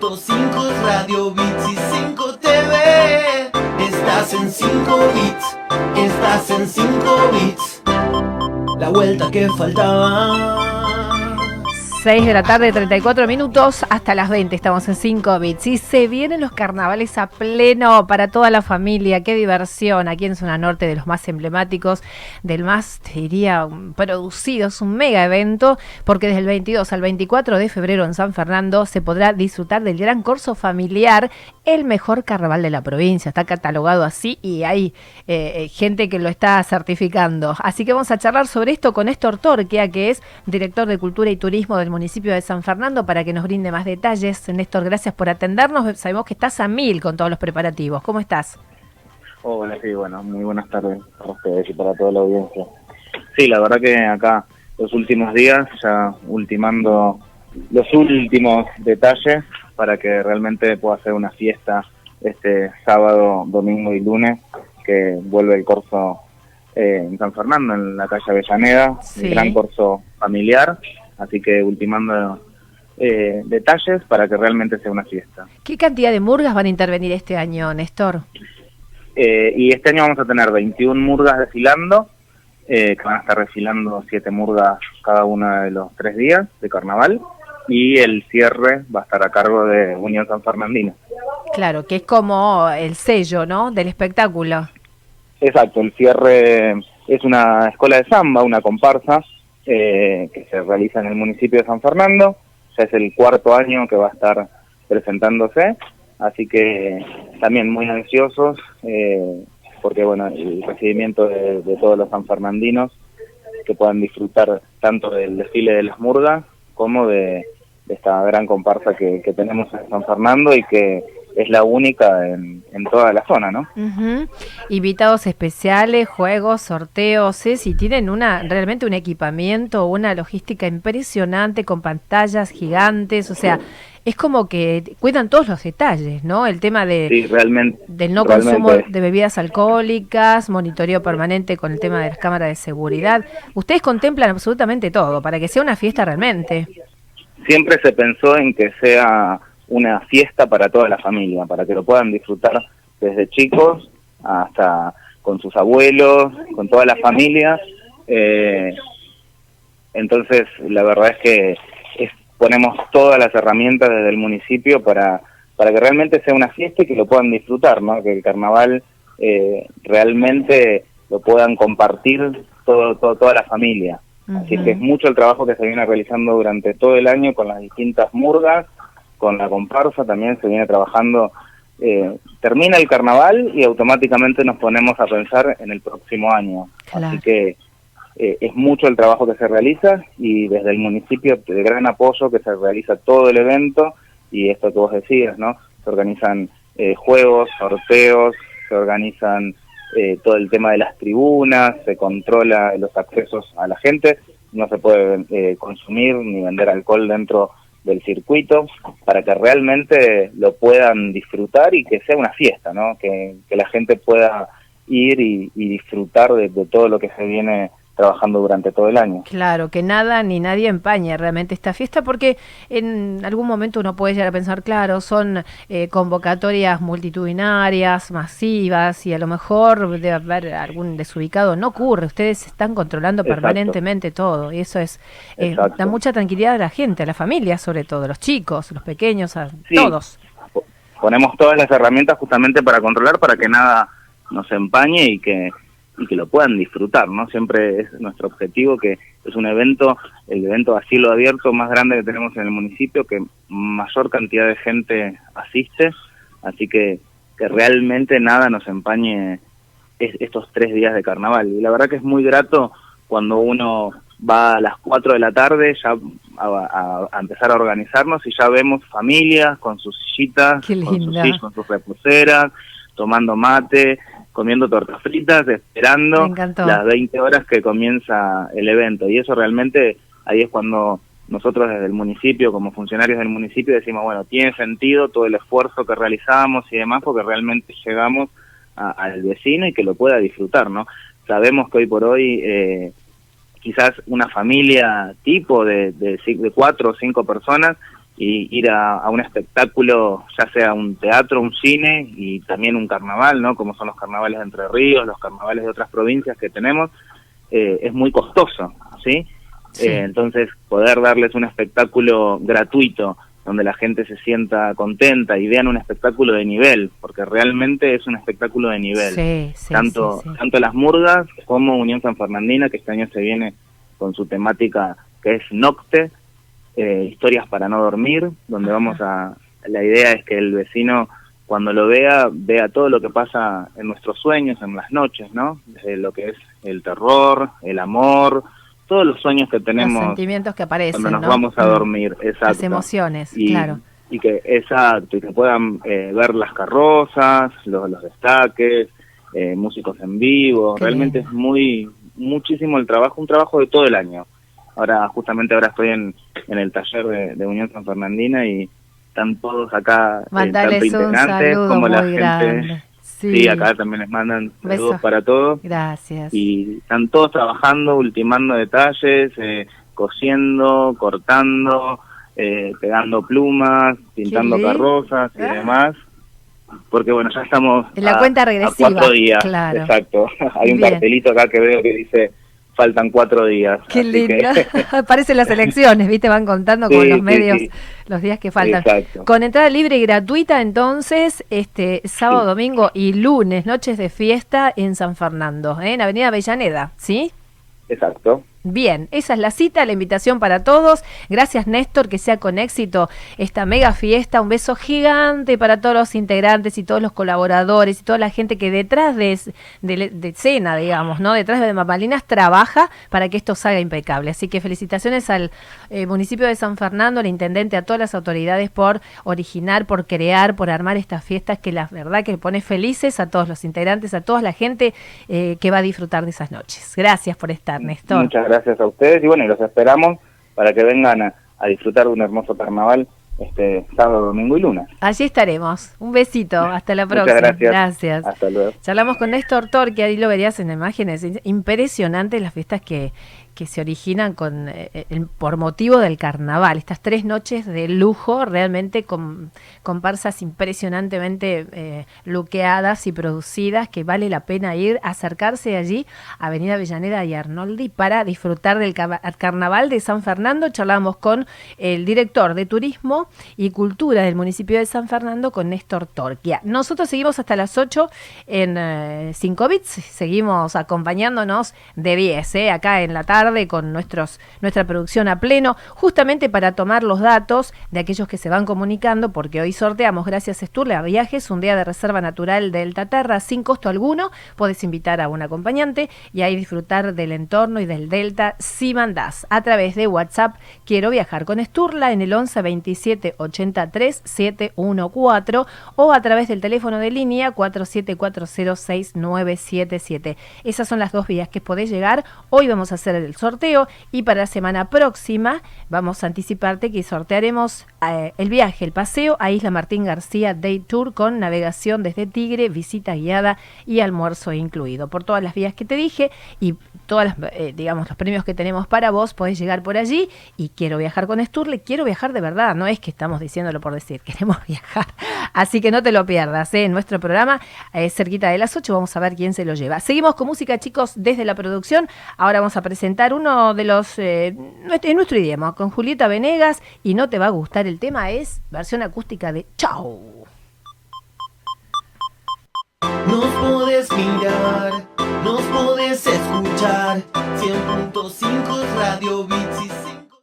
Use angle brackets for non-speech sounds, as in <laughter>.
100.5 Radio Bits y 5 TV. Estás en 5 bits, estás en 5 bits. La vuelta que faltaba. 6 de la tarde, 34 minutos, hasta las 20 estamos en 5 bits. Y se vienen los carnavales a pleno para toda la familia. Qué diversión aquí en Zona Norte, de los más emblemáticos, del más, te diría, producido. Es un mega evento, porque desde el 22 al 24 de febrero en San Fernando se podrá disfrutar del gran corso familiar, el mejor carnaval de la provincia. Está catalogado así y hay eh, eh, gente que lo está certificando. Así que vamos a charlar sobre esto con Néstor Torquia, que es director de Cultura y Turismo del municipio de San Fernando para que nos brinde más detalles. Néstor, gracias por atendernos. Sabemos que estás a mil con todos los preparativos. ¿Cómo estás? Hola, sí, bueno, muy buenas tardes para ustedes y para toda la audiencia. Sí, la verdad que acá los últimos días, ya ultimando los últimos detalles para que realmente pueda ser una fiesta este sábado, domingo y lunes, que vuelve el corso eh, en San Fernando, en la calle Avellaneda, el gran corso familiar, Así que ultimando eh, detalles para que realmente sea una fiesta. ¿Qué cantidad de murgas van a intervenir este año, Néstor? Eh, y este año vamos a tener 21 murgas desfilando, eh, que van a estar desfilando 7 murgas cada uno de los tres días de carnaval, y el cierre va a estar a cargo de Unión San Fernandino. Claro, que es como el sello, ¿no?, del espectáculo. Exacto, el cierre es una escuela de samba, una comparsa, eh, que se realiza en el municipio de San Fernando. Ya es el cuarto año que va a estar presentándose, así que también muy ansiosos, eh, porque bueno, el recibimiento de, todos los sanfernandinos que puedan disfrutar tanto del desfile de las murgas como de, esta gran comparsa que tenemos en San Fernando y que es la única en, toda la zona, ¿no? Invitados especiales, juegos, sorteos, ¿eh? si tienen una realmente un equipamiento, una logística impresionante con pantallas gigantes, o sea, es como que cuidan todos los detalles, ¿no? El tema de realmente, del no consumo de bebidas alcohólicas, monitoreo permanente con el tema de las cámaras de seguridad. Ustedes contemplan absolutamente todo para que sea una fiesta realmente. Siempre se pensó en que sea una fiesta para toda la familia, para que lo puedan disfrutar desde chicos hasta con sus abuelos, con toda la familia. Eh, entonces, la verdad es que ponemos todas las herramientas desde el municipio para, para que realmente sea una fiesta y que lo puedan disfrutar, ¿no? que el carnaval eh, realmente lo puedan compartir todo, toda la familia. Así que es mucho el trabajo que se viene realizando durante todo el año con las distintas murgas con la comparsa también se viene trabajando. Eh, termina el carnaval y automáticamente nos ponemos a pensar en el próximo año. Así que eh, es mucho el trabajo que se realiza y desde el municipio de gran apoyo que se realiza todo el evento y esto que vos decías, ¿no? Se organizan eh, juegos, sorteos, se organizan todo el tema de las tribunas, se controla los accesos a la gente, no se puede consumir ni vender alcohol dentro del circuito para que realmente lo puedan disfrutar y que sea una fiesta, ¿no? Que, la gente pueda ir y, disfrutar de, todo lo que se viene trabajando durante todo el año. Claro, que nada ni nadie empañe realmente esta fiesta, porque en algún momento uno puede llegar a pensar, claro, son eh, convocatorias multitudinarias, masivas, y a lo mejor debe haber algún desubicado. No ocurre, ustedes están controlando permanentemente todo, y eso es eh, da mucha tranquilidad a la gente, a la familia sobre todo, a los chicos, los pequeños, a todos. Ponemos todas las herramientas justamente para controlar, para que nada nos empañe y que y que lo puedan disfrutar, ¿no? Siempre es nuestro objetivo que es un evento, el evento a cielo abierto más grande que tenemos en el municipio, que mayor cantidad de gente asiste, así que que realmente nada nos empañe estos tres días de carnaval. Y la verdad que es muy grato cuando uno va a las 4 de la tarde ya a, empezar a organizarnos y ya vemos familias con sus sillitas, con sus, con sus reposeras, tomando mate, comiendo tortas fritas, esperando las 20 horas que comienza el evento. Y eso realmente, ahí es cuando nosotros desde el municipio, como funcionarios del municipio, decimos, bueno, tiene sentido todo el esfuerzo que realizamos y demás, porque realmente llegamos al vecino y que lo pueda disfrutar, ¿no? Sabemos que hoy por hoy eh, quizás una familia tipo de, de, de cuatro o cinco personas y ir a, un espectáculo, ya sea un teatro, un cine y también un carnaval, ¿no? Como son los carnavales de Entre Ríos, los carnavales de otras provincias que tenemos, eh, es muy costoso, ¿sí? Eh, entonces, poder darles un espectáculo gratuito donde la gente se sienta contenta y vean un espectáculo de nivel, porque realmente es un espectáculo de nivel. tanto, tanto las murgas como Unión San Fernandina, que este año se viene con su temática que es Nocte, eh, historias para no dormir, donde vamos a... La idea es que el vecino cuando lo vea, vea todo lo que pasa en nuestros sueños, en las noches, ¿no? Desde lo que es el terror, el amor, todos los sueños que tenemos. Los sentimientos que aparecen. Cuando nos vamos a mm. dormir, exacto. Las emociones, claro. Y que, exacto, y que puedan eh, ver las carrozas, los, los destaques, eh, músicos en vivo. Realmente es muy, muchísimo el trabajo, un trabajo de todo el año. Ahora, justamente ahora estoy en, en el taller de, Unión San Fernandina y están todos acá, eh, tanto integrantes como la gente. Sí. acá también les mandan saludos para todos. Gracias. Y están todos trabajando, ultimando detalles, eh, cosiendo, cortando, eh, pegando plumas, pintando carrozas y ah. demás. Porque bueno, ya estamos en la cuenta regresiva. cuatro días. Exacto. <laughs> Hay un cartelito acá que veo que dice faltan cuatro días. Qué lindo. <laughs> <laughs> Parecen las elecciones, ¿viste? Van contando con los medios los días que faltan. Con entrada libre y gratuita, entonces, este sábado, domingo y lunes, noches de fiesta en San Fernando, ¿eh? en Avenida Avellaneda, ¿sí? Exacto. Bien, esa es la cita, la invitación para todos. Gracias Néstor, que sea con éxito esta mega fiesta. Un beso gigante para todos los integrantes y todos los colaboradores y toda la gente que detrás de, de, escena, digamos, ¿no? Detrás de Mapalinas trabaja para que esto salga impecable. Así que felicitaciones al eh, municipio de San Fernando, al intendente, a todas las autoridades por originar, por crear, por armar estas fiestas que la verdad que pone felices a todos los integrantes, a toda la gente eh, que va a disfrutar de esas noches. Gracias por estar, Néstor. Muchas gracias gracias a ustedes y bueno, y los esperamos para que vengan a, disfrutar de un hermoso carnaval este sábado, domingo y lunes. Allí estaremos. Un besito. <laughs> Hasta la próxima. gracias. gracias. Hasta luego. Charlamos con Néstor Tor, que ahí lo verías en imágenes. Impresionante las fiestas que, que se originan con, eh, eh, por motivo del carnaval. Estas tres noches de lujo, realmente con comparsas impresionantemente eh, y producidas, que vale la pena ir, acercarse allí, Avenida Avellaneda y Arnoldi, para disfrutar del carnaval de San Fernando. Charlamos con el director de Turismo y Cultura del municipio de San Fernando, con Néstor Torquia. Nosotros seguimos hasta las 8 en 5 bits, seguimos acompañándonos de 10, acá en la tarde con nuestros, nuestra producción a pleno, justamente para tomar los datos de aquellos que se van comunicando, porque hoy sorteamos, gracias a Sturle, a Viajes, un día de reserva natural del Tatarra sin costo alguno. Puedes invitar a un acompañante y ahí disfrutar del entorno y del Delta si mandás a través de WhatsApp. Quiero viajar con Sturla en el 11 27 83 714 o a través del teléfono de línea 47406977. Esas son las dos vías que podés llegar. Hoy vamos a hacer el sorteo y para la semana próxima vamos a anticiparte que sortearemos eh, el viaje, el paseo a Isla Martín García Day Tour con navegación desde Tigre, visita guiada y almuerzo incluido. Por todas las vías que te dije y todas eh, digamos, los premios que tenemos para vos, podés llegar por allí y quiero viajar con Sturle, quiero viajar de verdad, no es que estamos diciéndolo por decir, <laughs> queremos viajar. Así que no te lo pierdas, ¿eh? en nuestro programa, cerquita de las 8, vamos a ver quién se lo lleva. Seguimos con música, chicos, desde la producción. Ahora vamos a presentar uno de los, eh, en nuestro idioma, con Julieta Venegas, y no te va a gustar, el tema es versión acústica de Chao. Nos podés mirar, nos podés escuchar. 100.5 Radio Bits